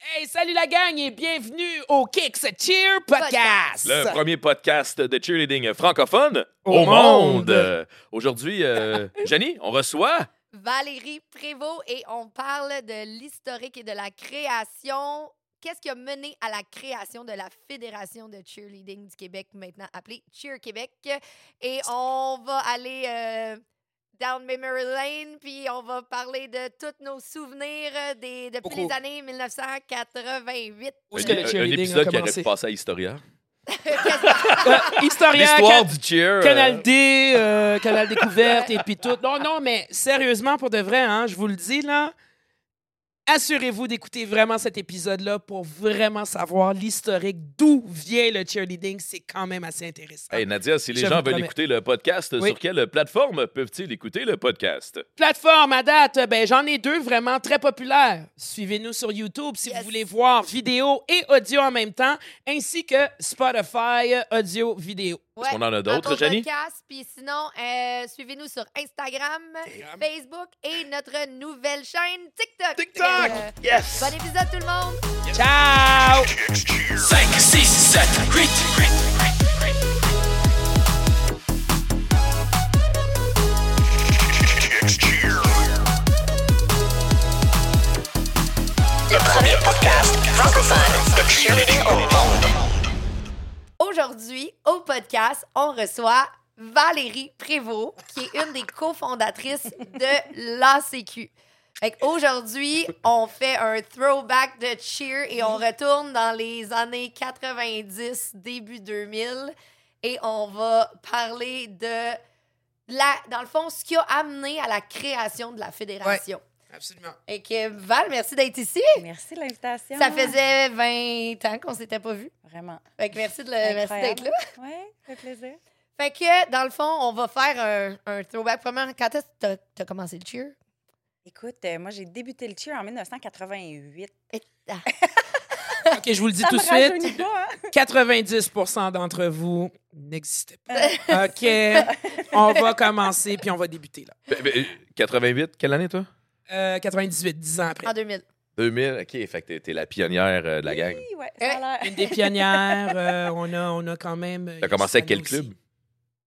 Hey, salut la gang et bienvenue au Kicks Cheer Podcast. Le premier podcast de cheerleading francophone Au au, monde. monde. Euh, Aujourd'hui, euh, Jenny, on reçoit. Valérie Prévost et on parle de l'historique et de la création. Qu'est-ce qui a mené à la création de la Fédération de cheerleading du Québec, maintenant appelée Cheer Québec? Et on va aller euh, down memory lane, puis on va parler de tous nos souvenirs euh, des, depuis Beaucoup. les années 1988. Où est-ce un, que le un a épisode qui aurait passer à Historia. Euh, Historia, L'histoire du cheer. euh, Canal D, euh, Canal Découverte et puis tout. Non, non, mais sérieusement, pour de vrai, hein, je vous le dis, là, assurez-vous d'écouter vraiment cet épisode-là pour vraiment savoir l'historique, d'où vient le cheerleading. C'est quand même assez intéressant. Hey Nadia, si les Je gens vous veulent promets. écouter le podcast, Oui. sur quelle plateforme peuvent-ils écouter le podcast? Plateforme à date, ben, j'en ai deux vraiment très populaires. Suivez-nous sur YouTube si Yes. vous voulez voir vidéo et audio en même temps, ainsi que Spotify, audio, Ouais, qu'on en a d'autres, Jenny? Puis sinon, euh, suivez-nous sur Instagram, Instagram. Facebook et notre nouvelle chaîne TikTok. TikTok! Euh, Yes! Bon épisode tout le monde! Ciao! 5, 6, 7, 8. Le premier podcast francophone de cheerleading au monde. Aujourd'hui, au podcast, on reçoit Valérie Prévost, qui est une des cofondatrices de l'ACQ. Fait Aujourd'hui, on fait un throwback de cheer et on retourne dans les années 90, début 2000, et on va parler de la, dans le fond, ce qui a amené à la création de la fédération. Absolument. Et que Val, merci d'être ici. Merci de l'invitation. Ça faisait 20 ans qu'on s'était pas vus. Vraiment. Fait que merci de le- merci d'être là. Oui, ça fait plaisir. Fait que, dans le fond, on va faire un, un throwback. Premièrement, quand est-ce que t'as as commencé le cheer? Écoute, euh, moi, j'ai débuté le cheer en 1988. Et- ah, OK, je vous le dis Ça tout de suite. pas, hein? 90% d'entre vous n'existaient pas. OK, on va commencer puis on va débuter là. Ben, ben, 88, quelle année, toi? Euh, 98, 10 ans après. en 2000. 2000, OK. Fait que t'es- la pionnière euh, de la gang. Oui, ouais, ça a l'air. Une des pionnières, euh, on, a, on a quand même... euh, T'as commencé avec quel club?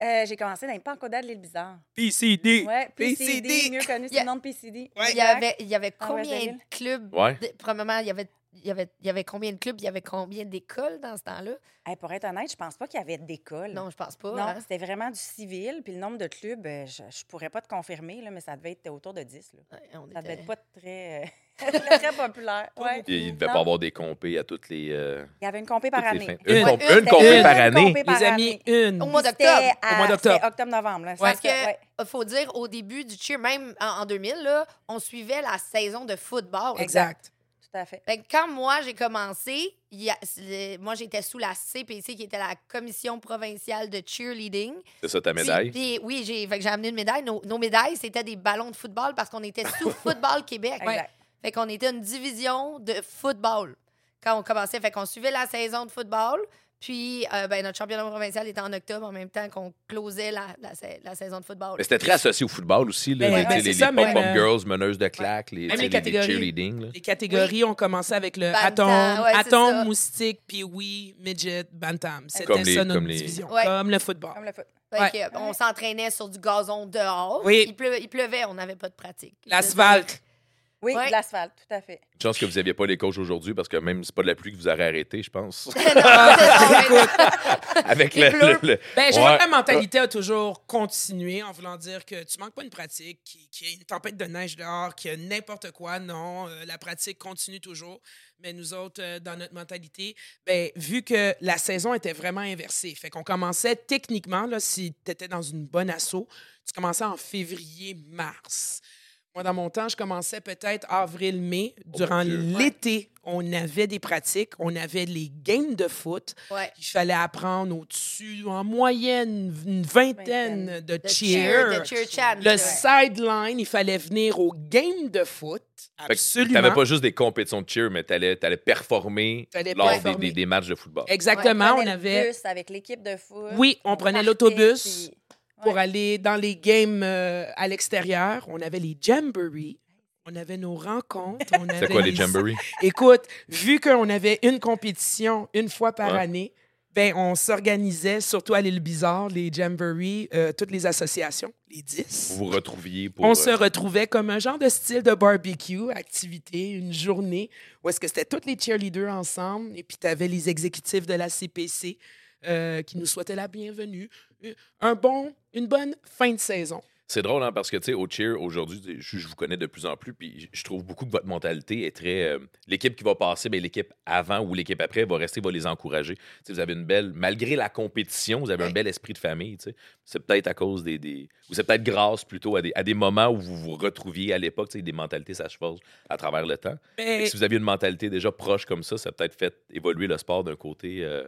Euh, j'ai commencé dans les Pancoda de l'île Bizarre. PCD. Ouais, PCD. PCD, mieux connu sous le nom de PCD. Ouais. Il y avait, il y avait En combien de clubs? Ouais. de- premièrement, il y avait, il y, avait, il y avait combien de clubs? Il y avait combien d'écoles dans ce temps-là? Hey, pour être honnête, je pense pas qu'il y avait d'école. Non, je pense pas. Non, hein. c'était vraiment du civil. Puis le nombre de clubs, euh, je, je pourrais pas te confirmer, là, mais ça devait être autour de 10. Là. Ouais, on Ça devait était- être pas très, euh, très, très populaire. Ouais. Il il devait Non. pas avoir des compés à toutes les, euh, Il y avait une compé par année. Une, Une. comp- Une, une compé une par compé année. par Les amis, une. Au mois d'octobre. Au mois d'octobre. octobre-novembre. Parce que, faut dire, au début du cheer, même en, en 2000, là, on suivait la saison de football. Exact. Tout à fait. Quand moi, j'ai commencé, il a- moi, j'étais sous la CPC, qui était la Commission provinciale de cheerleading. C'est ça ta médaille? puis oui, j'ai fait que j'ai amené une médaille. Nos, nos médailles, c'était des ballons de football parce qu'on était sous Football Québec. Exact. Fait qu'on était une division de football quand on commençait. Fait qu'on suivait la saison de football. Puis, euh, ben, notre championnat provincial était en octobre en même temps qu'on closait la, la, sa- la saison de football. Mais c'était très associé au football aussi. Là, Ben, les, ben, les, ça, les même, pop-up euh, girls, meneuses de claques, les, les les- les catégories. cheerleading. là. Les catégories ont commencé avec le Bantam, ouais, ça. atome, moustique, puis oui, midget, bantam. C'était Comme les- ça notre comme les- division, Ouais. comme le football. Comme le foot. Fait Ouais. que, on s'entraînait sur du gazon dehors. Oui. Il pleuvait, on n'avait pas de pratique. L'asphalte. Oui, Ouais. de l'asphalte, tout à fait. Une chance que vous n'aviez pas les coachs aujourd'hui parce que même c'est pas de la pluie que vous aurez arrêté, je pense. Avec le, le- le- Ben, je Ouais. vois que la mentalité a toujours continué en voulant dire que tu manques pas une pratique, qu'il y a une tempête de neige dehors, qu'il y a n'importe quoi. Non, euh, la pratique continue toujours. Mais nous autres, euh, dans notre mentalité, ben, vu que la saison était vraiment inversée, fait qu'on commençait techniquement, là, si tu étais dans une bonne asso, tu commençais en février-mars. Moi, dans mon temps, je commençais peut-être avril-mai. Durant mon Dieu. l'été, on avait des pratiques, on avait les games de foot. Ouais. Il fallait apprendre au-dessus, en moyenne, une vingtaine Vingtaine. de De cheer. de cheer chant. Le sideline, il fallait venir au game de foot. Fait que Absolument. T'avais pas juste des compétitions de cheer, mais t'allais allais performer T'allais lors des, performer. des- des matchs de football. Exactement, Ouais, on prenait le avait avec l'équipe de foot. Oui, on prenait l'autobus. puis- pour Ouais. aller dans les games euh, à l'extérieur. On avait les jamborees. On avait nos rencontres. on C'est quoi les jamborees? Écoute, vu qu'on avait une compétition une fois par Ouais. année, ben, on s'organisait, surtout à l'île Bizarre, les Jamboree, euh, toutes les associations, les 10. Vous vous retrouviez pour. On euh, se retrouvait comme un genre de style de barbecue, activité, une journée où est-ce que c'était tous les cheerleaders ensemble et puis tu avais les exécutifs de la CPC euh, qui nous souhaitaient la bienvenue. Un bon, une bonne fin de saison. C'est drôle, hein, parce que, tu sais, au cheer, aujourd'hui, je, je vous connais de plus en plus, puis je trouve beaucoup que votre mentalité est très... euh, l'équipe qui va passer, ben, l'équipe avant ou l'équipe après va rester, va les encourager. Vous avez une belle... Malgré la compétition, vous avez un bel esprit de famille, tu sais. C'est peut-être à cause des... des- ou c'est peut-être grâce, plutôt, à des, à des moments où vous vous retrouviez à l'époque, tu sais, des mentalités s'achevent à travers le temps. Que si vous aviez une mentalité déjà proche comme ça, ça a peut-être fait évoluer le sport d'un côté... euh,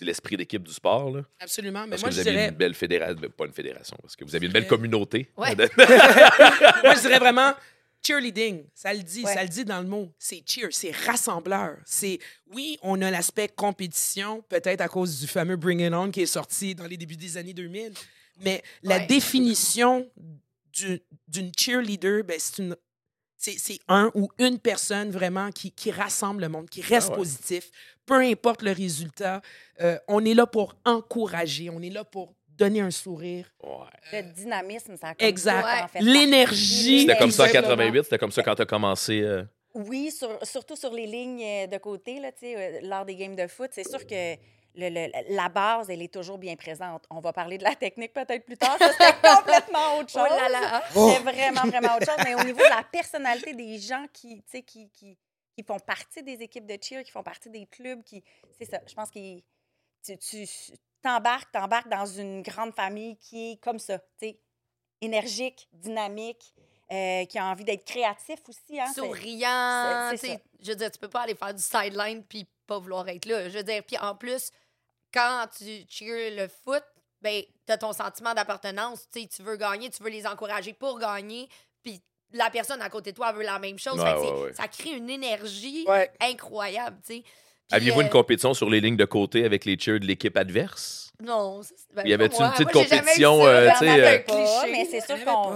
l'esprit d'équipe du sport, là. absolument. Mais Parce moi, que je vous aviez dirais, une belle fédération, pas une fédération, parce que vous aviez une belle communauté. Ouais. moi, je dirais vraiment cheerleading. Ça le dit, Ouais. ça le dit dans le mot. C'est cheer, c'est rassembleur. C'est oui, on a l'aspect compétition, peut-être à cause du fameux Bring It On qui est sorti dans les débuts des années 2000. Mais la définition du- d'une cheerleader, ben, c'est une c'est un ou une personne vraiment qui, qui rassemble le monde, qui reste Ah ouais. positif, peu importe le résultat. Euh, on est là pour encourager, on est là pour donner un sourire. Ouais. Le dynamisme, ça a comme Exact. tout en fait L'énergie. C'était comme ça en Exactement. 88, c'était comme ça quand tu as commencé. euh, Oui, sur- surtout sur les lignes euh, de côté, lors des games de foot. C'est sûr que le- le- la base, elle est toujours bien présente. On va parler de la technique peut-être plus tard. Ça, c'était complètement autre Oh chose. là là. C'est vraiment, vraiment autre chose. Mais au niveau de la personnalité des gens qui, tu sais, qui, qui, qui font partie des équipes de cheer, qui font partie des clubs, qui, c'est ça. Je pense que tu, tu t'embarques, t'embarques dans une grande famille qui est comme ça, tu sais, énergique, dynamique, euh, qui a envie d'être créatif aussi. Hein, souriant. c'est-. Je veux dire, tu peux pas aller faire du sideline puis pas vouloir être là. Je veux dire, puis en plus, quand tu cheers le foot, ben, tu as ton sentiment d'appartenance. Tu veux gagner, tu veux les encourager pour gagner. Puis la personne à côté de toi veut la même chose. Ouais, Fait que c'est- ouais, ouais. Ça crée une énergie Ouais. incroyable. tu sais. Aviez-vous euh, une compétition sur les lignes de côté avec les cheers de l'équipe adverse? Non. ça, c'est- ben, Il y moi. une petite Moi, compétition, euh, tu sais, euh, pas, cliché. mais c'est sûr avait qu'on.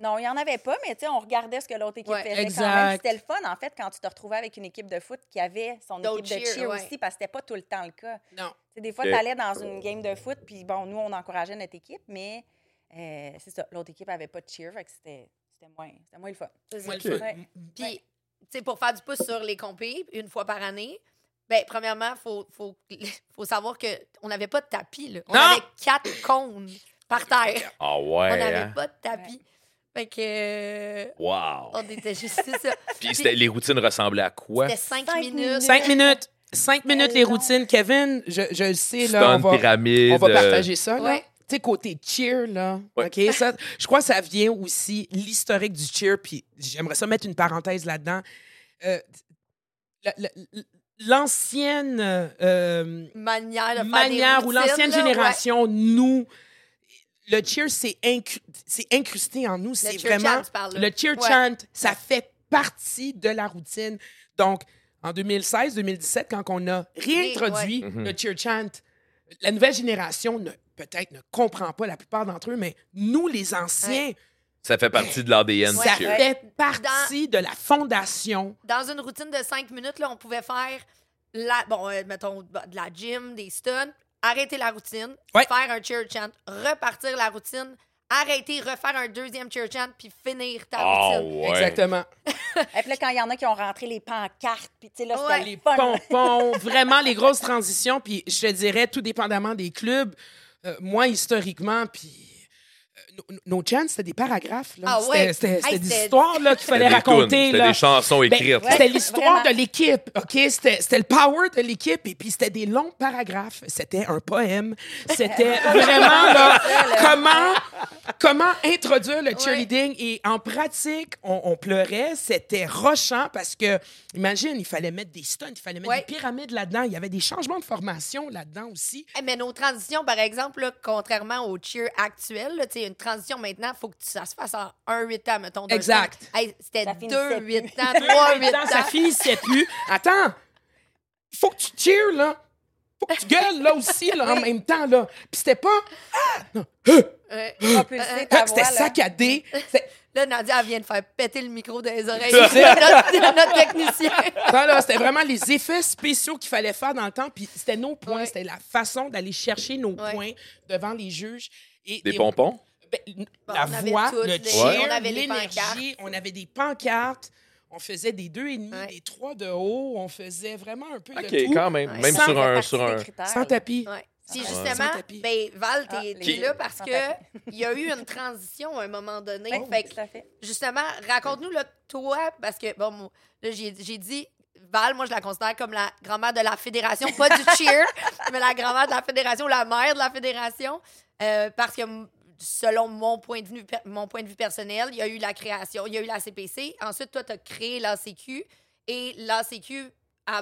Non, il n'y en avait pas, mais tu sais, on regardait ce que l'autre équipe Ouais, faisait quand même. C'était le fun, en fait, quand tu te retrouvais avec une équipe de foot qui avait son équipe de cheer, cheer ouais. aussi, parce que c'était pas tout le temps le cas. Non. Tu sais, des fois, tu allais dans une game de foot, puis bon, nous, on encourageait notre équipe, mais euh, c'est ça, l'autre équipe avait pas de cheer, fait que c'était c'était moins, c'était moins le fun. C'est Moi, ça. le fun. Puis, tu sais, pour faire du pouce sur les compés, une fois par année, ben, premièrement, il faut, faut, faut savoir qu'on n'avait pas de tapis. Là. On Non! avait quatre cônes par terre. Ah On ouais, n'avait hein? pas de tapis. Fait que. euh, Wow! on était juste. Ça. Puis les routines ressemblaient à quoi? C'était cinq, Cinq minutes. minutes. Cinq minutes. Cinq minutes les routines. Kevin, je, je le sais, là, on va, pyramide. on va euh, partager ça. là. Ouais. Tu sais, côté cheer, là. Ouais. OK? Ça, je crois que ça vient aussi, l'historique du cheer, puis j'aimerais ça mettre une parenthèse là-dedans. Euh, L'ancienne euh, Manière de ou l'ancienne génération, nous, le cheer, c'est incru- c'est incrusté en nous. C'est vraiment. chant, tu parles, là. Le cheer Ouais. chant, ça fait partie de la routine. Donc, en 2016-2017, quand on a réintroduit ouais. Le cheer chant, la nouvelle génération peut-être ne comprend pas la plupart d'entre eux, mais nous, les anciens, Ça fait partie de l'ADN ça fait partie de la fondation. Dans une routine de cinq minutes, là, on pouvait faire, la, bon, euh, mettons, de la gym, des stuns, arrêter la routine, Ouais. faire un cheer chant, repartir la routine, arrêter, refaire un deuxième cheer chant, puis finir ta Ah routine. ouais. Exactement. Et puis là, quand il y en a qui ont rentré les pancartes, puis tu sais, là, c'était Ouais. le les fun. pompons, vraiment les grosses transitions. Puis je te dirais, tout dépendamment des clubs, euh, moi, historiquement, puis nos, chants, c'était des paragraphes. là. Ah ouais. C'était- C'était Hey, des histoires là, qu'il fallait raconter. C'était là. des chansons Ben, écrites. C'était l'histoire de l'équipe, OK? C'était c'était le power de l'équipe, et puis c'était des longs paragraphes. C'était un poème. C'était vraiment, là, comment, comment introduire le cheerleading. Et en pratique, on, on pleurait. C'était rochant parce que, imagine, il fallait mettre des stuns, il fallait mettre Ouais. des pyramides là-dedans. Il y avait des changements de formation là-dedans aussi. Eh, mais nos transitions, par exemple, là, contrairement au cheer actuel, là, tu sais, une transition maintenant, il faut que ça se fasse en 1-8 ans, mettons. Exact. Hey, C'était Ça finissait 2-8 plus. ans, 3-8 Attends, ça ans. finissait plus. Attends, faut que tu cheers, là. Faut que tu gueules, là aussi, là, en même temps, là. Puis c'était pas... Ouais. Propulser ta C'était voix, là. saccadé. C'était- Là, Nadia, elle vient de faire péter le micro des oreilles de notre, notre technicien. Non, là, c'était vraiment les effets spéciaux qu'il fallait faire dans le temps. Puis c'était nos points, Ouais. c'était la façon d'aller chercher nos Ouais. points devant les juges. Et Des et- pompons? Ben, Bon, la on avait voix, le les- cheer, l'énergie, on avait des pancartes, on faisait des deux et demi, Ouais. des trois de haut, on faisait vraiment un peu OK, de tout. quand même. Ouais. Même Sans sur un... Sur un... critères, Sans tapis. Ouais. Justement, Sans tapis. ben, Val, t'es Ah, t'es les- là parce que il y a eu une transition à un moment donné. Oui, fait que, tout à fait. justement, raconte-nous, là, toi, parce que, bon, là, j'ai j'ai dit, Val, moi, je la considère comme la grand-mère de la fédération, pas du cheer, mais la grand-mère de la fédération, la mère de la fédération, euh, parce que, selon mon point, de vue, mon point de vue personnel, il y a eu la création, il y a eu la CPC. Ensuite, toi, tu as créé l'ACQ, et l'ACQ, à,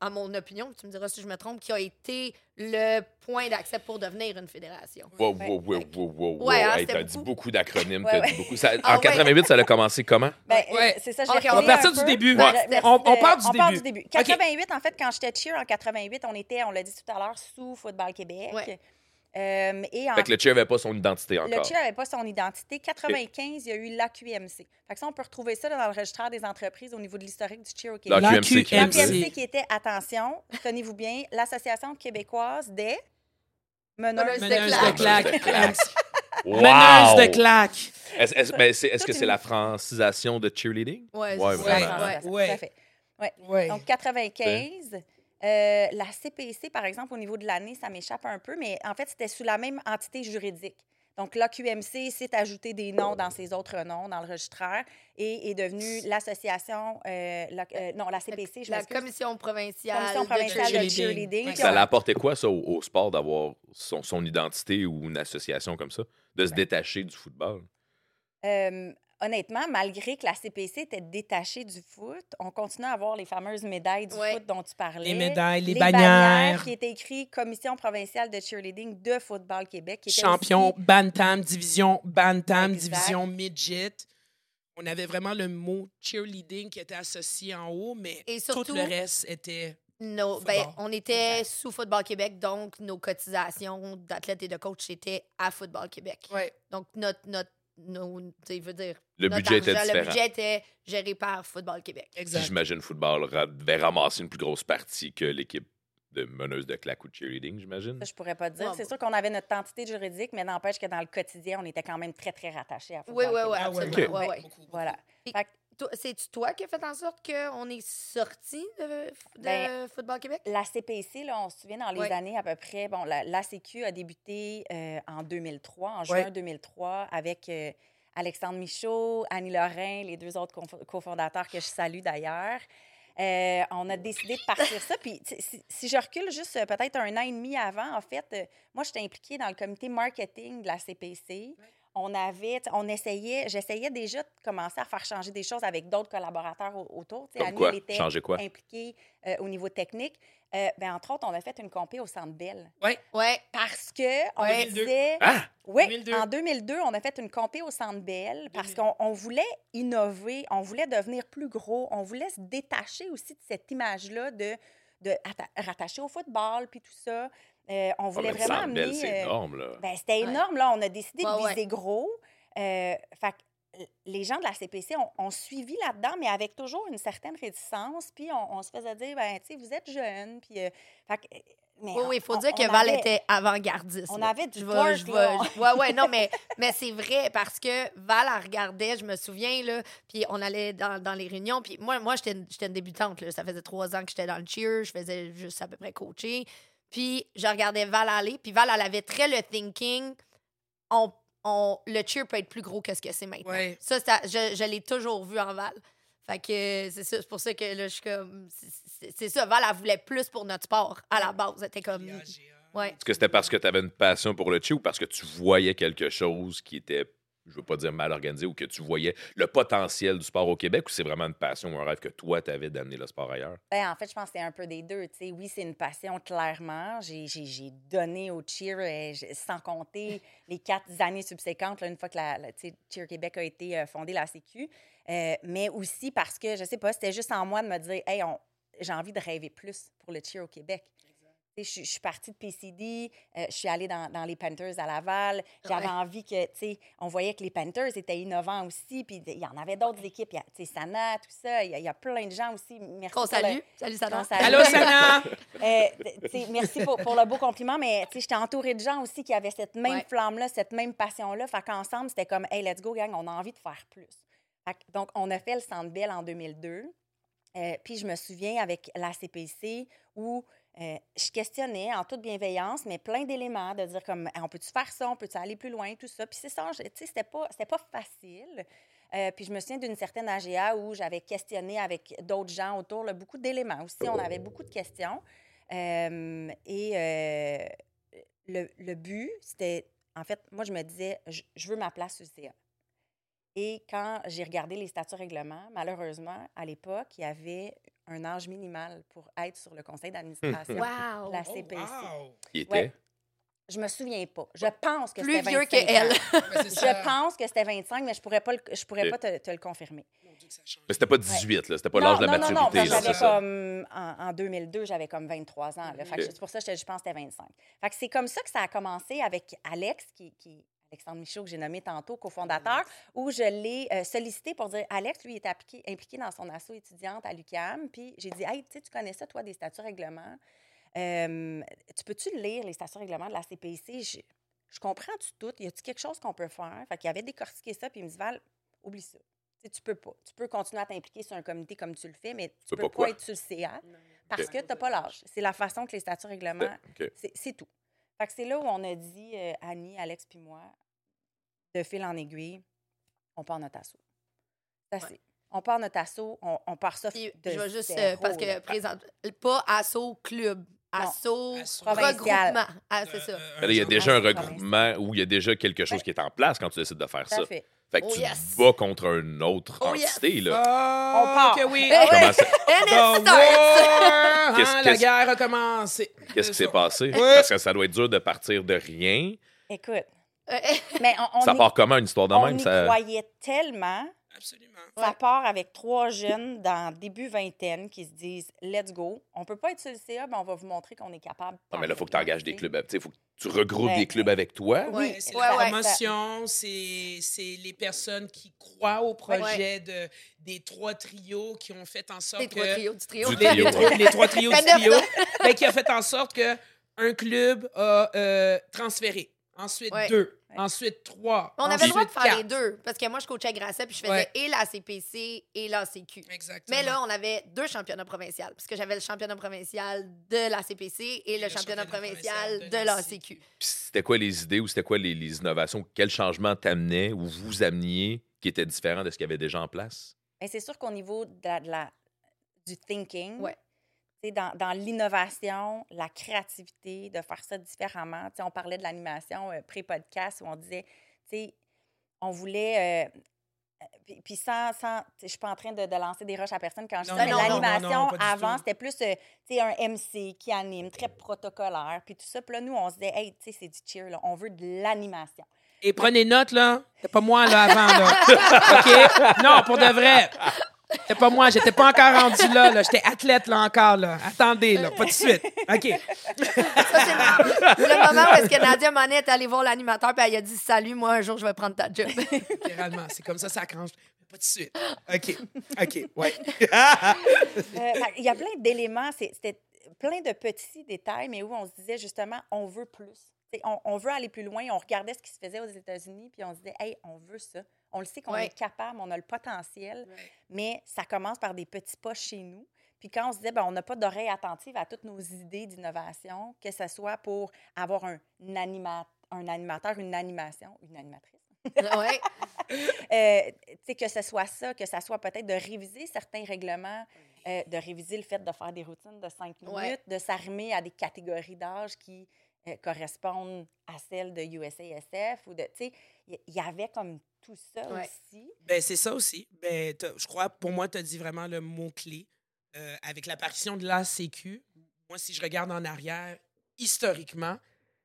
à mon opinion, tu me diras si je me trompe, qui a été le point d'accès pour devenir une fédération. Wow, wow, wow, wow, wow, Ouais, hein, wow. Hey, T'as dit beaucoup. d'acronymes. Ouais, t'as ouais. dit beaucoup. Ça- Ah, en ouais. 88, ça a commencé comment? Ben, Ouais. euh, c'est ça, je Ok, vais on va revenir partir un du début. On- on part du on part début. du début. OK. 88, en fait, quand j'étais cheer en 88, on était, on l'a dit tout à l'heure, sous Football Québec. Ouais. Euh, et en Fait que le cheer avait pas son identité le encore. cheer n'avait pas son identité. 95, il y a eu l'AQMC. Fait que ça, on peut retrouver ça dans le registre des entreprises au niveau de l'historique du au Québec. QMC. L'AQMC qui était, attention, tenez-vous bien, l'Association québécoise des meneuses de claques. Meneuse Wow! de claques. Est-ce est-ce- c'est- est-ce que c'est est- la francisation de cheerleading? Ouais, Ouais, ça, ouais. Ouais. Tout à fait. Ouais. Donc, 95. Euh, la CPC, par exemple, au niveau de l'année, ça m'échappe un peu, mais en fait, c'était sous la même entité juridique. Donc, l'AQMC s'est ajouté des noms dans ses autres noms dans le registraire et est devenue l'association, euh, la- euh, non, la CPC, je La commission provinciale, Commission provinciale de cheerleading. Ça on- l'apportait quoi, ça, au, au sport, d'avoir son, son identité ou une association comme ça? De se détacher du football? Euh, honnêtement, malgré que la CPC était détachée du foot, on continue à avoir les fameuses médailles du Ouais. foot dont tu parlais. Les médailles, les bannières. qui étaient écrit Commission provinciale de cheerleading de Football Québec. Qui était Champion, aussi- Bantam, division Bantam, Exact. division Midget. On avait vraiment le mot cheerleading qui était associé en haut, mais Et tout le reste était. Nos- ben, on était sous Football Québec, donc nos cotisations d'athlètes et de coachs étaient à Football Québec. Ouais. Donc, notre, notre, nos- veux dire, Le budget était argent, différent. Le budget était géré par Football Québec. Exact. J'imagine le football devait ramasser une plus grosse partie que l'équipe de meneuses de claques ou de cheerleading, j'imagine. Ça, je pourrais pas te dire. Ouais, c'est bon. sûr qu'on avait notre entité juridique, mais n'empêche que dans le quotidien, on était quand même très, très rattachés à Oui, Football oui, oui, ouais, absolument. ok. ouais, ouais. Beaucoup, beaucoup. Voilà. Fait que- C'est-tu toi qui as fait en sorte qu'on est sorti de, de Ben, Football Québec? La CPC, là, on se souvient, dans les Ouais. années à peu près, bon, la, l'ACQ a débuté euh, en 2003, en juin Ouais. 2003, avec euh, Alexandre Michaud, Annie Lorrain, les deux autres cofondateurs que je salue d'ailleurs. Euh, on a décidé de partir ça. Puis, si, si je recule juste peut-être un an et demi avant, en fait, moi, j'étais impliquée dans le comité marketing de la CPC. On avait, on essayait, j'essayais déjà de commencer à faire changer des choses avec d'autres collaborateurs au- autour. Comme Annie, quoi? elle était Changer quoi? impliquée euh, au niveau technique. Euh, ben, entre autres, on a fait une compé au Centre Bell. Ouais. Ouais. Parce que on Ouais. disait... Ah! Oui, 2002. en 2002, on a fait une compé au Centre Bell parce 2002. qu'on on voulait innover, on voulait devenir plus gros, on voulait se détacher aussi de cette image-là de, de atta- rattacher au football puis tout ça. Euh, on Ah, voulait mais vraiment amener... c'est euh, énorme, là. ben, c'était Ouais. énorme, là. On a décidé Ouais, de ouais. viser gros. Euh, fait que les gens de la CPC ont, ont suivi là-dedans, mais avec toujours une certaine réticence. Puis on, on se faisait dire, ben, tu sais, vous êtes jeune. Puis, euh, fait mais Oui, oui, il faut on- dire on que Val avait- était avant-gardiste. on là. avait du je torque, je ouais, non, mais, mais c'est vrai parce que Val, elle regardait, je me souviens, là, puis on allait dans, dans les réunions, puis moi, moi j'étais une, j'étais une débutante, là, ça faisait trois ans que j'étais dans le cheer, je faisais juste à peu près coacher, puis je regardais Val aller, puis Val, elle avait très le thinking, on, on, le cheer peut être plus gros que ce que c'est maintenant. Ouais. Ça, ça, je, je l'ai toujours vu en Val. Fait que c'est ça, c'est pour ça que là, je suis comme. c'est- ça, Val, elle voulait plus pour notre sport à la base. Elle était comme. Ouais. Est-ce que c'était parce que tu avais une passion pour le cheer ou parce que tu voyais quelque chose qui était, je veux pas dire mal organisé, ou que tu voyais le potentiel du sport au Québec ou c'est vraiment une passion ou un rêve que toi, tu avais d'amener le sport ailleurs? Ben, en fait, je pense que c'est un peu des deux. tu sais. Oui, c'est une passion, clairement. J'ai- donné au cheer, euh, sans compter les quatre années subséquentes, là, une fois que la, la- Cheer Québec a été euh, fondée, la CQ. Euh, mais aussi parce que, je sais pas, c'était juste en moi de me dire, hey, on- j'ai envie de rêver plus pour le cheer au Québec. Je suis- je suis partie de PCD, euh, je suis allée dans, dans les Panthers à Laval. J'avais Ouais. envie que, tu sais, on voyait que les Panthers étaient innovants aussi. Puis il y en avait d'autres équipes. Tu sais, Sana, tout ça. Il y, a- il y a plein de gens aussi. Merci Qu'on pour le- salue. Salut, Sana. salue. Allô, Sana? Euh, merci pour, pour le beau compliment, mais tu sais, j'étais entourée de gens aussi qui avaient cette même Ouais. flamme-là, cette même passion-là. Fait qu'ensemble, c'était comme, hey, let's go, gang, on a envie de faire plus. Fait que, donc, on a fait le Centre Bell en 2002. Euh, puis je me souviens avec la CPC où euh, je questionnais en toute bienveillance, mais plein d'éléments, de dire comme, on peut-tu faire ça, on peut-tu aller plus loin, tout ça. Puis c'est ça, tu sais, c'était pas, pas facile. Euh, puis je me souviens d'une certaine AGA où j'avais questionné avec d'autres gens autour, beaucoup d'éléments aussi. On avait beaucoup de questions. Euh, et le, le but, c'était, en fait, moi, je me disais, je, veux ma place sur le CA. Et quand j'ai regardé les statuts règlements, malheureusement, à l'époque, il y avait un âge minimal pour être sur le conseil d'administration Wow. de la Oh, CPC. wow. Qui était? Ouais. Je me souviens pas. Je pense que Plus c'était vieux 25 qu'elle. ans. Ben, c'est ça. Je pense que c'était 25, mais je pourrais pas, le- je pourrais pas te, te le confirmer. Mais c'était pas 18, là. C'était pas l'âge de la non, non, non, maturité, j'avais comme, en, en 2002, j'avais comme 23 ans. là. Fait que. C'est pour ça que je, je pense que c'était 25. Fait que c'est comme ça que ça a commencé avec Alex, qui, qui Alexandre Michaud, que j'ai nommé tantôt, cofondateur, où je l'ai euh, sollicité pour dire Alex, lui, appliqué- impliqué dans son asso étudiante à l'UQAM. Puis j'ai dit Hey, tu sais, tu connais ça, toi, des statuts règlements? Euh, tu peux-tu lire les statuts règlements de la CPIC? Je, je comprends-tu tout? Y a-t-il quelque chose qu'on peut faire? Fait qu'il avait décortiqué ça, puis il me dit Val, oublie ça. Tu sais, tu peux pas. Tu peux continuer à t'impliquer sur un comité comme tu le fais, mais tu peux peux pas être sur le CA parce que tu n'as pas l'âge. C'est la façon que les statuts règlements, c'est c'est tout. Fait que c'est là où on a dit, euh, Annie, Alex puis moi, de fil en aiguille, on part notre assaut. C'est assez. On part notre assaut, on, on part ça Puis, de je vais juste, euh, parce que là. présente, pas assaut club, assaut regroupement. Ah, c'est ça. Euh, il y a jour- déjà un c'est regroupement où il y a déjà quelque chose qui est en place quand tu décides de faire ça. fait. Fait que Oh tu yes. bats contre une autre Oh yes. entité, là. On part. oui. Comment ça- war, hein, Qu'est-ce- la guerre a commencé. Qu'est-ce qui s'est passé? Parce que ça doit être dur de partir de rien. Écoute, Euh, mais on, on ça y, part comment, une histoire de on même? y Ça... croyait tellement. Absolument. Ça part avec trois jeunes dans début vingtaine qui se disent Let's go. On peut pas être sur le CA, mais on va vous montrer qu'on est capable. Non, mais là, il faut que tu engages des clubs. Il faut que tu regroupes Ouais. des clubs avec toi. Oui, C'est ouais, la ouais. promotion, c'est c'est les personnes qui croient au projet de, des trois trios qui ont fait en sorte Les que... trois trios du trio. Du Les, trio. les trois, les trois trios du Ben, trio, ben, qui a fait en sorte que un club a euh, transféré. Ensuite, Ouais. deux. Ouais. Ensuite, trois. On avait le droit de faire les deux, parce que moi, je coachais à Grasset, puis je faisais Ouais. et la CPC et la CQ. Exactement. Mais là, on avait deux championnats provinciaux, parce que j'avais le championnat provincial de la CPC et le, championnat, provincial de la CQ. Puis c'était quoi les idées ou c'était quoi les, les innovations? Quel changement t'amenais ou vous ameniez qui était différent de ce qu'il y avait déjà en place? Mais c'est sûr qu'au niveau de la, de la- du thinking, dans, dans l'innovation, la créativité, de faire ça différemment. Tu sais, on parlait de l'animation euh, pré-podcast où on disait, on voulait. euh, puis, puis sans. sans je suis pas en train de, de lancer des roches à personne quand je dis ça, mais l'animation, avant, c'était plus euh, un MC qui anime, très protocolaire, puis tout ça. Puis là, nous, on se disait, hey, c'est du cheer, là. on veut de l'animation. Et prenez note, là. C'est pas moi, là, avant, là. OK? Non, pour de vrai. C'était pas moi. J'étais pas encore rendu là, là. J'étais athlète, là, encore, là. Attendez, là. Pas de suite. OK. Ça, c'est le, le moment où est-ce que Nadia Monet est allée voir l'animateur, puis elle a dit Salut, moi, un jour, je vais prendre ta job. Littéralement. C'est comme ça, ça cranche. Pas de suite. OK. OK. Ouais. Euh, fait, Il y a plein d'éléments, c'était plein de petits détails, mais où on se disait justement, on veut plus. On veut aller plus loin. On regardait ce qui se faisait aux États-Unis, puis on se disait, hey, on veut ça. On le sait qu'on Ouais. est capable, on a le potentiel, mais ça commence par des petits pas chez nous. Puis quand on se disait, ben, on n'a pas d'oreille attentive à toutes nos idées d'innovation, que ce soit pour avoir un, anima- un animateur, une animation, une animatrice. ouais. Euh, tu sais, que ce soit ça, que ce soit peut-être de réviser certains règlements, euh, de réviser le fait de faire des routines de cinq minutes, Ouais. de s'armer à des catégories d'âge qui euh, correspondent à celles de USASF ou de, tu sais, il y, y avait comme tout ça Ouais. aussi. Ben, c'est ça aussi. Ben, je crois, pour moi, tu as dit vraiment le mot-clé. Euh, avec l'apparition de l'ACQ, moi, si je regarde en arrière, historiquement,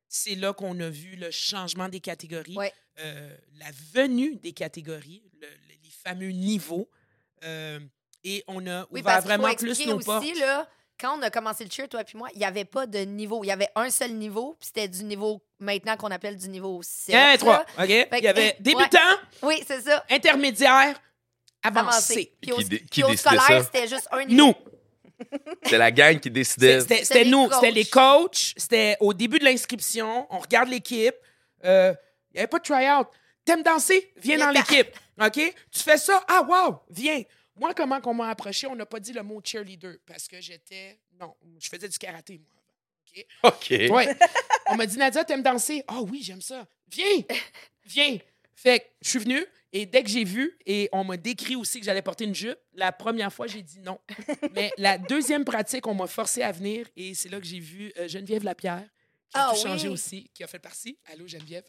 c'est là qu'on a vu le changement des catégories, Ouais. euh, la venue des catégories, le- le- les fameux niveaux. euh, et on a Oui, ouvert parce qu'il faut vraiment plus nos aussi, portes. là, quand on a commencé le cheer, toi puis moi, il n'y avait pas de niveau. Il y avait un seul niveau, puis c'était du niveau maintenant qu'on appelle du niveau 7. Un, trois. là. OK? Il y avait ouais. débutant, Oui, c'est ça. intermédiaire, avancé. Puis au, Qui au scolaire, ça? c'était juste un niveau. Nous. C'est la gang qui décidait. C'était C'était c'était nous. C'était les coachs. C'était au début de l'inscription. On regarde l'équipe. Euh, Il n'y avait pas de try-out. T'aimes danser? Viens dans l'équipe. OK? Tu fais ça? Ah, wow! Viens. Moi, comment qu'on m'a approché? On n'a pas dit le mot cheerleader parce que j'étais. Non, je faisais du karaté, moi. OK? Ouais. On m'a dit, Nadia, t'aimes danser? Ah oui, j'aime ça. Viens, viens. Fait que je suis venu et dès que j'ai vu et on m'a décrit aussi que j'allais porter une jupe, la première fois, j'ai dit non. Mais la deuxième pratique, on m'a forcé à venir et c'est là que j'ai vu euh, Geneviève Lapierre qui a Ah tout changé oui. aussi, qui a fait partie. Allô, Geneviève?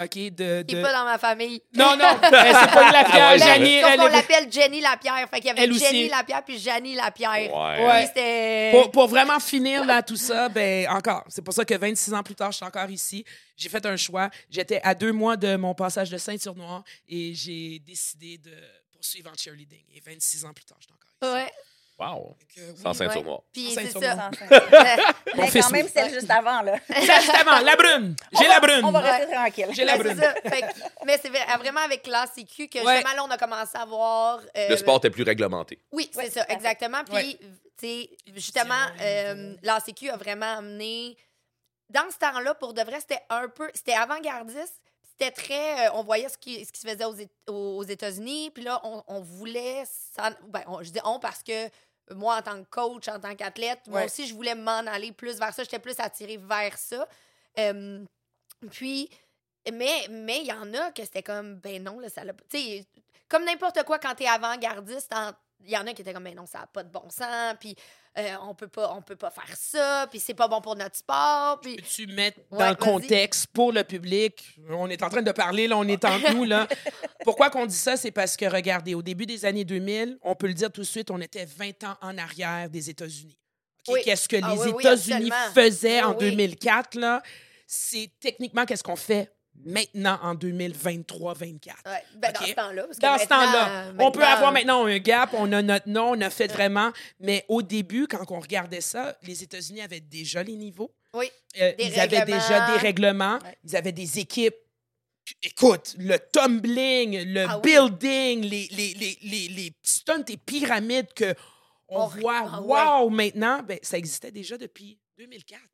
OK, de. Qui de... est pas dans ma famille. Non, non, elle, c'est pas une Lapierre. Ah ouais, Janie, Sauf elle est- l'appelle Jenny Lapierre. Fait qu'il y avait Elle aussi. Jenny Lapierre puis Janie Lapierre. Ouais. Ouais. C'était... Pour, pour vraiment finir là, tout ça, ben encore. C'est pour ça que 26 ans plus tard, je suis encore ici. J'ai fait un choix. J'étais à deux mois de mon passage de ceinture noire et j'ai décidé de poursuivre en cheerleading. Et 26 ans plus tard, je suis encore ici. Ouais. Wow. Fait que, oui. Sans ceinture ouais. noire. Puis Sans c'est ceinture ça. noire. Mais quand même, celle juste avant, là. Juste avant, la brune. J'ai la brune. On va Ouais. rester tranquille. J'ai la brune. mais c'est vrai- vraiment avec l'ACQ que Ouais. justement là, on a commencé à voir. euh, Le sport était plus réglementé. Oui, c'est Ouais, ça, exactement. Puis, Ouais. tu sais, justement, euh, l'ACQ a vraiment amené. Dans ce temps-là, pour de vrai, c'était un peu. C'était avant-gardiste. C'était très. euh, on voyait ce qui, ce qui se faisait aux, aux États-Unis. Puis là, on, on voulait. ben, on- je dis on parce que moi, en tant que coach, en tant qu'athlète, moi aussi, je voulais m'en aller plus vers ça. J'étais plus attirée vers ça. Euh, puis, mais mais il y en a que c'était comme, ben non, là, ça l'a. Tu sais, comme n'importe quoi, quand t'es avant-gardiste, en- il y en a qui étaient comme, ben non, ça n'a pas de bon sens, puis euh, on peut pas, on peut pas faire ça, puis c'est pas bon pour notre sport, puis... Mettre Ouais, dans le contexte pour le public? On est en train de parler, là, on est entre nous, là. Pourquoi qu'on dit ça? C'est parce que, regardez, au début des années 2000, on peut le dire tout de suite, on était 20 ans en arrière des États-Unis. Oui. Qu'est-ce que Ah les oui, États-Unis faisaient en oui. 2004, là? C'est techniquement qu'est-ce qu'on fait? Maintenant en 2023-24. Ouais, ben, Dans ce temps-là. Dans ce temps-là, euh, on peut avoir maintenant un gap, on a notre nom, on a fait vraiment. Mais au début, quand on regardait ça, les États-Unis avaient déjà les niveaux. Oui. Euh, ils avaient déjà des règlements. Ouais. Ils avaient des équipes. Écoute, le tumbling, le Ah building, les, les, les, les, les stunts et pyramides que on, On- voit, ah wow, maintenant, ben, ça existait déjà depuis 2004, depuis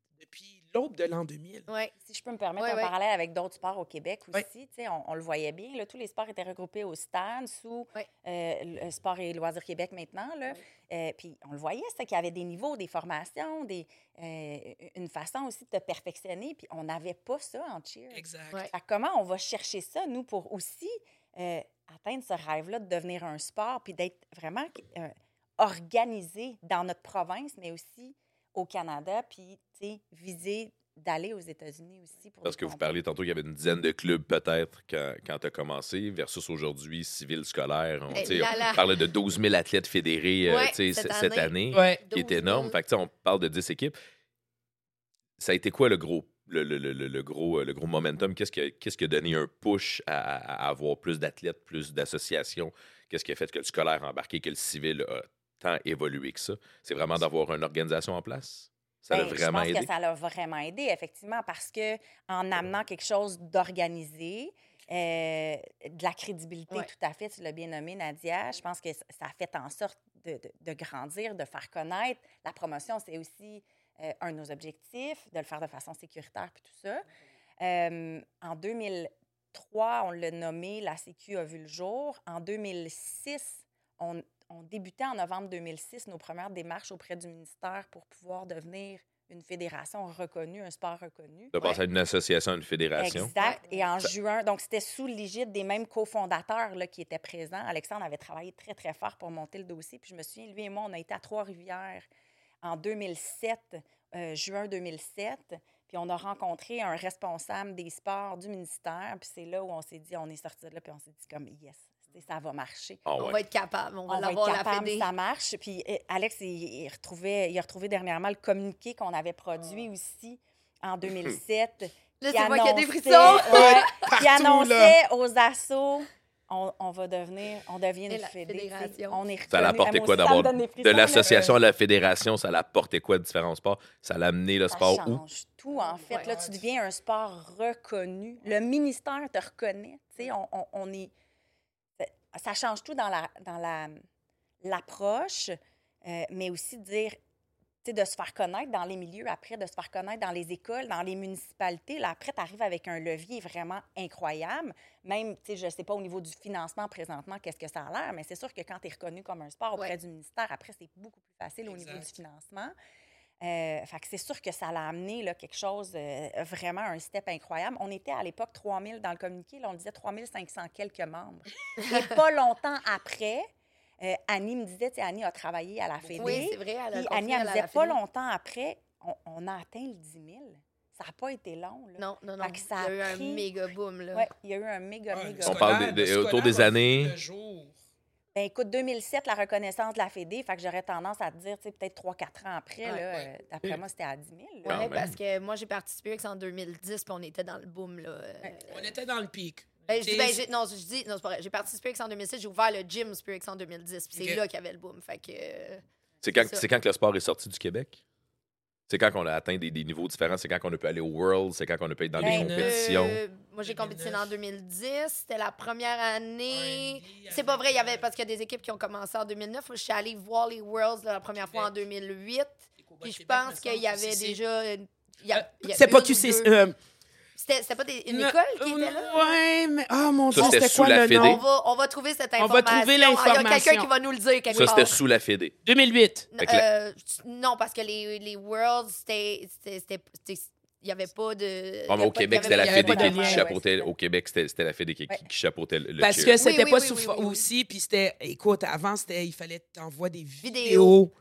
l'aube de l'an 2000. Ouais. Si je peux me permettre Ouais, un ouais. parallèle avec d'autres sports au Québec aussi, Ouais. tu sais, on, on le voyait bien, là, tous les sports étaient regroupés au stade sous Ouais. euh, le Sport et Loisirs Québec maintenant. Là. Euh, puis on le voyait, c'était qu'il y avait des niveaux, des formations, des, euh, une façon aussi de te perfectionner. Puis on n'avait pas ça en cheer. Exact. Ouais. Fait que comment on va chercher ça, nous, pour aussi euh, atteindre ce rêve-là de devenir un sport, puis d'être vraiment euh, organisé dans notre province, mais aussi au Canada, puis, tu sais, viser d'aller aux États-Unis aussi. Pour Parce que vous parliez tantôt qu'il y avait une dizaine de clubs peut-être quand, quand tu as commencé, versus aujourd'hui, civil scolaire. On, Eh là on parlait de 12 000 athlètes fédérés euh, Ouais, cette année. année, Ouais. qui est 12 000. énorme. Fait que, on parle de 10 équipes. Ça a été quoi le gros, le, le- le- gros, euh, le gros momentum? Qu'est-ce qui, a, qu'est-ce qui a donné un push à, à- à avoir plus d'athlètes, plus d'associations? Qu'est-ce qui a fait que le scolaire a embarqué, que le civil a tant évolué que ça? C'est vraiment d'avoir une organisation en place? Ça l'a Ben, vraiment je pense aidé? que ça l'a vraiment aidé, effectivement, parce que en amenant quelque chose d'organisé, euh, de la crédibilité, Ouais. tout à fait, tu l'as bien nommé, Nadia, je pense que ça ça a fait en sorte de, de- de grandir, de faire connaître. La promotion, c'est aussi euh, un de nos objectifs, de le faire de façon sécuritaire, puis tout ça. Euh, en 2003, on l'a nommé, la Sécu a vu le jour. En 2006, on, on débutait en novembre 2006 nos premières démarches auprès du ministère pour pouvoir devenir une fédération reconnue, un sport reconnu. De passer à une association, à une fédération. Exact. Ouais. Et en juin, donc c'était sous l'égide des mêmes cofondateurs là, qui étaient présents. Alexandre avait travaillé très, très fort pour monter le dossier. Puis je me souviens, lui et moi, on a été à Trois-Rivières en 2007, euh, juin 2007. Puis on a rencontré un responsable des sports du ministère. Puis c'est là où on s'est dit, on est sorti de là, puis on s'est dit comme, yes, ça va marcher. Ah On va être capable, on va On va être l'avoir la capable, ça marche. Puis euh, Alex, il, il retrouvait, il a retrouvé dernièrement le communiqué qu'on avait Ah. produit aussi en 2007. Là, c'est moi qui ai des annonçait- frissons. ouais, qui annonçait aux assos on, on va devenir, on devient une la fédération. On est Ça l'a reconnu. apporté Ah, quoi d'avoir de l'association à la fédération, ça l'a apporté quoi de différents sports? Ça l'a amené le Ça sport où? change tout, en fait. Ouais. Là, tu deviens un sport reconnu. Le ministère te reconnaît. Tu sais, on, on- on est... Ça change tout dans la dans la l'approche, euh, mais aussi de dire, de se faire connaître dans les milieux après, de se faire connaître dans les écoles, dans les municipalités. Là, après, tu arrives avec un levier vraiment incroyable. Même, tu sais, je ne sais pas au niveau du financement présentement, qu'est-ce que ça a l'air, mais c'est sûr que quand tu es reconnu comme un sport auprès Ouais. du ministère, après, c'est beaucoup plus facile au niveau du financement. Euh, fait que c'est sûr que ça l'a amené là, quelque chose, euh, vraiment un step incroyable. On était à l'époque 3000 dans le communiqué, là, on disait 3500 quelques membres. Et pas longtemps après, euh, Annie me disait, Annie a travaillé à la Fédé. Oui, c'est vrai. Elle a Puis Annie, elle me disait, pas longtemps après, on, on a atteint le 10 000. Ça n'a pas été long. Là. Non, non, non. Fait que ça Il y a eu un méga boom, là. Ouais, il y a eu un méga, Ouais, méga le On parle le autour des années. le Ben, écoute, 2007, la reconnaissance de la Fédé, fait que j'aurais tendance à te dire, tu sais, peut-être 3-4 ans après, Ouais, là, ouais. euh, d'après moi, c'était à 10 000. là. Ouais, Quand même. parce que moi, j'ai participé avec ça en 2010, puis on était dans le boom, là. euh, On était dans le pic. Ben, je dis, Tu ben, non, je dis, non, c'est pas vrai. J'ai participé avec ça en 2006, j'ai ouvert le gym Spirit en 2010, puis c'est là qu'il y avait le boom. Fait que. euh, C'est quand, quand que le sport est sorti du Québec? C'est quand qu'on a atteint des, des niveaux différents? C'est quand qu'on a pu aller au World? C'est quand qu'on a pu être dans des compétitions? euh, moi, j'ai compétitionné en 2010. C'était la première année. C'est pas vrai, il y avait parce qu'il y a des équipes qui ont commencé en 2009. Moi, je suis allée voir les Worlds la première fois en Québec. 2008. les combats Puis je pense qu'il y avait c'est- déjà. Euh, C'est pas ou QC. C'était c'était pas des- une école qui était là? Ouais, mais. Oh mon Dieu, c'était c'était sous quoi la le Fédé? On nom? va, on va trouver cette On information. va trouver Ah, Il y a quelqu'un l'information. qui va nous le dire quelque Ça, part. c'était sous la Fédé. 2008. Fait que la- Euh, non, parce que les, les Worlds, c'était. c'était- c'était- c'était- Il n'y avait pas de. Ah, mais au Québec, avait- avait qui, pas de lien. chapeautait. ouais, Au Québec, c'était c'était la Fédé qui, qui- Ouais. qui chapeautait le Parce cheer. que c'était oui, pas oui, sous oui, oui, oui. aussi, puis c'était. Écoute, avant, c'était. Il fallait t'envoyer des Vidéos.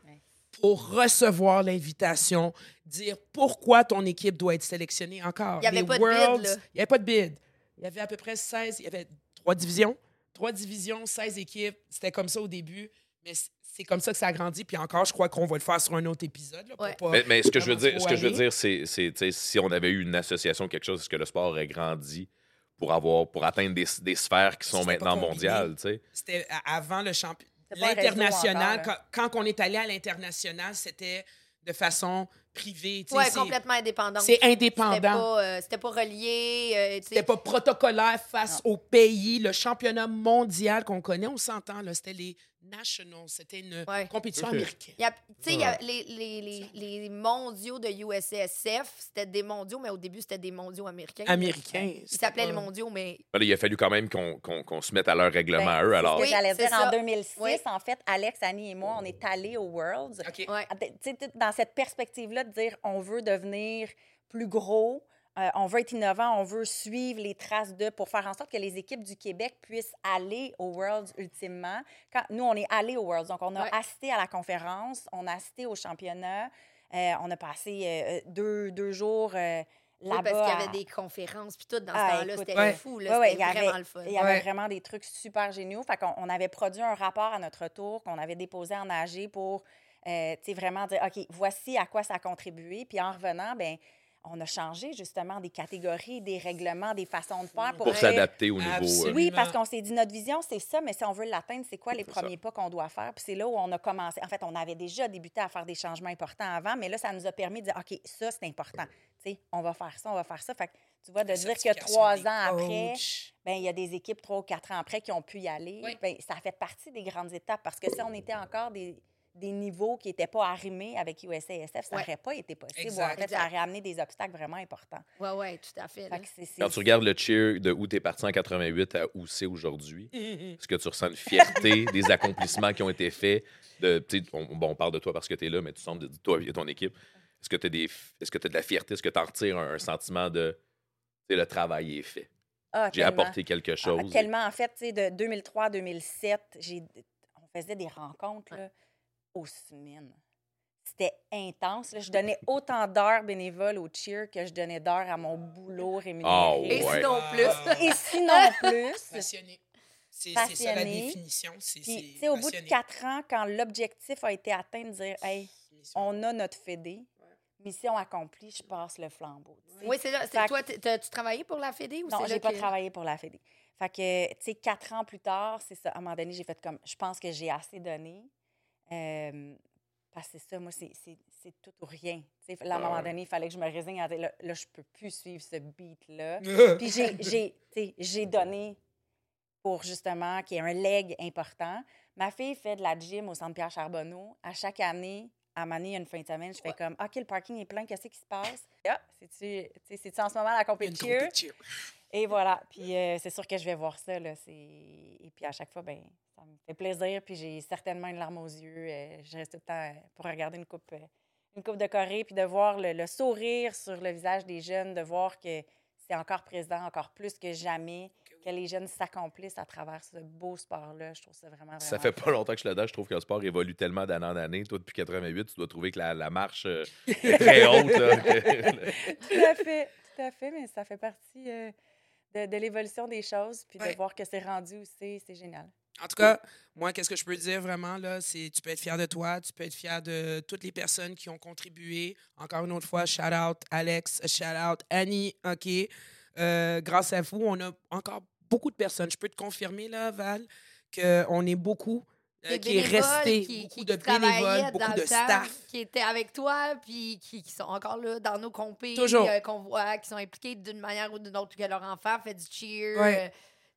Pour recevoir l'invitation, dire pourquoi ton équipe doit être sélectionnée encore. Il y avait Les pas de bid. Il n'y avait pas de bid. Il y avait à peu près 16. Il y avait trois divisions. Trois divisions, 16 équipes. C'était comme ça au début. Mais c'est comme ça que ça a grandi. Puis encore, je crois qu'on va le faire sur un autre épisode. là, pour Ouais. pas Mais, mais ce que je veux dire, ce que je veux dire, c'est, si on avait eu une association ou quelque chose, est-ce que le sport aurait grandi pour avoir, pour atteindre des, des sphères qui sont maintenant mondiales? C'était avant le champion. C'était L'international, quand, quand on est allé à l'international, c'était de façon privée. c'est- complètement indépendante. C'est C'était indépendant. pas, euh, c'était pas relié. euh. C'était pas protocolaire face au pays. Le championnat mondial qu'on connaît, on s'entend, c'était les Nationals. C'était une Ouais. compétition américaine. Il y a- tu sais, il y a les, les, les, les mondiaux de USSF, c'était des mondiaux, mais au début, c'était des mondiaux américains. Américain. Ils s'appelaient les mondiaux, mais Ben il a fallu quand même qu'on, qu'on- qu'on se mette à leur règlement Ben, à eux. Alors, Oui, j'allais c'est dire. ça. En 2006, Oui. en fait, Alex, Annie et moi, on est allés aux Worlds. OK. ouais. Ah, tu sais, tout dans cette perspective-là de dire on veut devenir plus gros, euh, on veut être innovant, on veut suivre les traces de pour faire en sorte que les équipes du Québec puissent aller aux Worlds ultimement. Quand, nous, on est allés aux Worlds, donc on a Ouais. assisté à la conférence, on a assisté au championnat, euh, on a passé euh, deux, deux jours euh, Oui, là-bas. parce qu'il y à- avait des conférences, puis tout dans Ah, ce temps-là, écoute, c'était ouais. fou, là, Ouais, ouais, c'était il y avait- vraiment le fun. Il y avait Ouais. vraiment des trucs super géniaux. Fait qu'on on avait produit un rapport à notre tour qu'on avait déposé en AG pour euh, tu sais, vraiment dire OK, voici à quoi ça a contribué. Puis en revenant, ben on a changé justement des catégories, des règlements, des façons de faire pour, s'adapter au niveau. euh, Absolument. Oui, parce qu'on s'est dit notre vision, c'est ça, mais si on veut l'atteindre, c'est quoi les ça. premiers pas qu'on doit faire? Puis c'est là où on a commencé. En fait, on avait déjà débuté à faire des changements importants avant, mais là, ça nous a permis de dire OK, ça, c'est important. Tu sais, on va faire ça, on va faire ça. Fait que tu vois, de dire que trois ans après, ben, il y a des équipes trois ou quatre ans après qui ont pu y aller. Oui. Ben, ça fait partie des grandes étapes parce que si on était encore des, des niveaux qui n'étaient pas arrimés avec USASF, ça Ouais. n'aurait pas été possible. Exact. En fait, ça aurait amené des obstacles vraiment importants. Ouais, ouais, tout à fait. Quand tu regardes le cheer de où tu es parti en 88 à où c'est aujourd'hui, Mhm. est-ce que tu ressens une fierté des accomplissements qui ont été faits? De, on, bon, on parle de toi parce que tu es là, mais tu sembles de toi et ton équipe. Est-ce que tu as, des, est-ce que tu as de la fierté? Est-ce que tu en retires un, un sentiment de le travail est fait? Ah, J'ai apporté quelque Ah, chose. tellement, en fait, de 2003 à 2007, j'ai- on faisait des rencontres là, aux semaines. C'était intense. là. Je donnais autant d'heures bénévoles au cheer que je donnais d'heures à mon boulot rémunéré. Ah, Et ouais. sinon plus. Et sinon plus. Passionné. C'est c'est ça la Passionné. définition. C'est Puis, c'est tu sais, au bout de passionné. quatre ans, quand l'objectif a été atteint de dire, hey, on a notre fédé, mission accomplie, je passe le flambeau. tu sais. Oui, c'est là. c'est- Fait que- Toi, t'es- tu travaillais pour la Fédé ou Non, c'est là j'ai pas que- travaillé pour la Fédé. Fait que, tu sais, quatre ans plus tard, c'est ça. À un moment donné, j'ai fait comme, je pense que j'ai assez donné. Euh, parce que c'est ça, moi, c'est tout ou rien. Tu sais, là, à un moment donné, il fallait que je me résigne à là, là je peux plus suivre ce beat-là. Puis j'ai- donné pour justement qu'il y ait un leg important. Ma fille fait de la gym au centre Pierre Charbonneau. À chaque année, à Mané, une fin de semaine, je fais comme OK, le parking est plein, qu'est-ce qui se passe? Ah, c'est-tu en ce moment la compétition? Et voilà. Puis euh, c'est sûr que je vais voir ça. Là, et puis à chaque fois, ben, ça me fait plaisir. Puis j'ai certainement une larme aux yeux. Euh, je reste tout le temps euh, pour regarder une coupe, euh, une coupe de Corée, puis de voir le, le sourire sur le visage des jeunes, de voir que c'est encore présent, encore plus que jamais, que les jeunes s'accomplissent à travers ce beau sport-là. Je trouve ça vraiment, vraiment Ça fait pas longtemps que je suis là-dedans. Je trouve que le sport évolue tellement d'année en année. Toi, depuis 88, tu dois trouver que la, la marche euh, est très haute. Tout à fait, tout à fait, mais ça fait partie euh, de, de l'évolution des choses, puis Ouais. de voir que c'est rendu c'est, c'est génial. En tout cas, moi, qu'est-ce que je peux dire vraiment, là, c'est tu peux être fier de toi, tu peux être fier de toutes les personnes qui ont contribué. Encore une autre fois, shout out Alex, shout out Annie, OK? Euh, grâce à vous, on a encore beaucoup de personnes. Je peux te confirmer, là, Val, qu'on est beaucoup euh, qui est resté, qui- beaucoup qui de travaillaient bénévoles, dans beaucoup de temps, staff. Qui étaient avec toi, puis qui, qui sont encore là dans nos compés. Toujours. euh, qu'on voit, qui sont impliqués d'une manière ou d'une autre, que leur enfant fait du cheer. Ouais.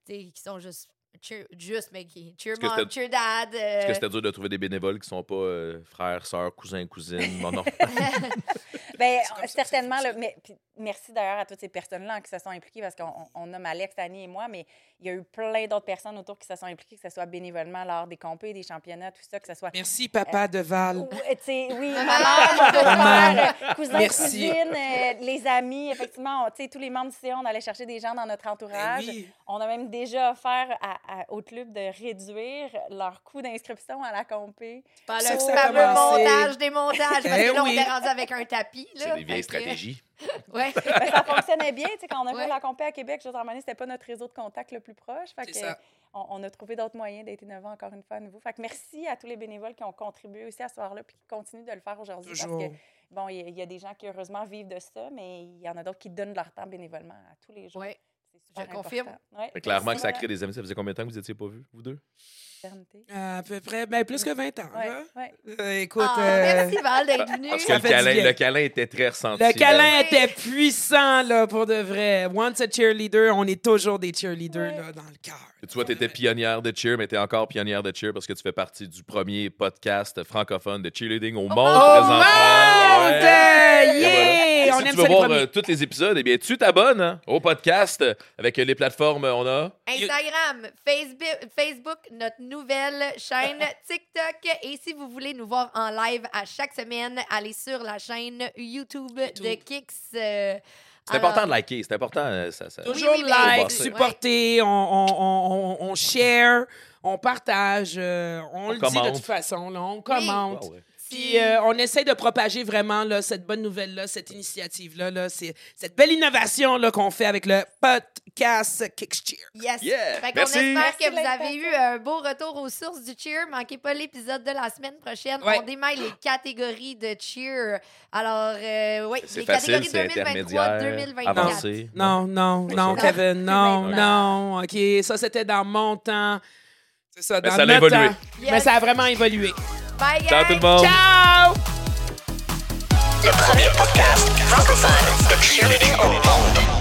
euh, qui sont juste. Cheer- juste, qui? Cheer mom, cheer dad. Est-ce que euh, c'était dur de trouver des bénévoles qui sont pas euh, frères, sœurs, cousins, cousines? Non, non. Ben, ça ça certainement, là, mais puis merci d'ailleurs à toutes ces personnes-là qui se sont impliquées parce qu'on on- nomme Alex, Annie et moi, mais il y a eu plein d'autres personnes autour qui se sont impliquées, que ce soit bénévolement lors des compés, des championnats, tout ça, que ce soit. Merci, papa de Val. Euh, oui, ma mère, mon euh, Merci. cousines, euh, les amis, effectivement, on- tu sais, tous les membres du CA, on allait chercher des gens dans notre Ben entourage. oui. On a même déjà offert à- à- au club de réduire leur coût d'inscription à la compé. Par le fameux montage, démontage. Parce Eh que là, oui. on est rendu avec un tapis. Là, C'est des vieilles stratégies. Ouais. Ben, ça fonctionnait bien, tu sais, quand on a Ouais. fait la compé à Québec, en année, c'était pas notre réseau de contact le plus proche. Fait que, ça. on, on a trouvé d'autres moyens d'être innovants encore une fois à nouveau. Fait que merci à tous les bénévoles qui ont contribué aussi à ce soir-là puis qui continuent de le faire aujourd'hui. Parce que, bon, il y, y a des gens qui, heureusement, vivent de ça, mais il y en a d'autres qui donnent leur temps bénévolement à tous les jours. Ouais. Je confirme. Ouais. Fait Clairement que ça crée des amis. Ça faisait combien de temps que vous étiez pas vus, vous deux? maternité. À peu près, ben, plus que 20 ans. Ouais, là. ouais. Euh, écoute, Ah, euh, Merci, Val, d'être venu. Parce que Ça le câlin, bien. le câlin était très ressenti. le là. câlin était puissant, là, pour de vrai. Once a cheerleader, on est toujours des cheerleaders, Ouais. là, dans le cœur. Tu vois, tu étais pionnière de cheer, mais tu es encore pionnière de cheer parce que tu fais partie du premier podcast francophone de cheerleading au monde Oh, présentement. monde! Ouais. Yeah! Voilà. On si aime tu ça, veux voir euh, tous les épisodes, eh bien, tu t'abonnes hein, au podcast euh, avec euh, les plateformes. On a? Instagram, Facebook, Facebook, notre nouvelle chaîne TikTok. Et si vous voulez nous voir en live à chaque semaine, allez sur la chaîne YouTube, YouTube. de Kix. euh, C'est alors- important de liker, c'est important. euh, ça, ça- Toujours oui, like, supporter, on, on, on, on, on share, on partage, euh, on, le dit de toute façon, là, on commente. Ouais. Puis euh, on essaie de propager vraiment là, cette bonne nouvelle-là, cette initiative-là, là, c'est cette belle innovation là, qu'on fait avec le podcast Kickcheer. Yes. Yeah, Fait qu'on merci. espère que vous avez eu un beau retour aux sources du cheer. Manquez pas l'épisode de la semaine prochaine. Ouais. On démaille les catégories de cheer. Alors, euh, oui, C'est les facile, catégories c'est intermédiaire, 2023-2024. avancé. Non, non, non, ça. Kevin, non, non. OK, ça, c'était dans mon temps. C'est ça, Mais dans ça a notre évolué. temps. Yes. Mais ça a vraiment évolué. Bye, Ciao guys. tout le monde. Ciao! Le premier podcast francophone de cheerleading au monde.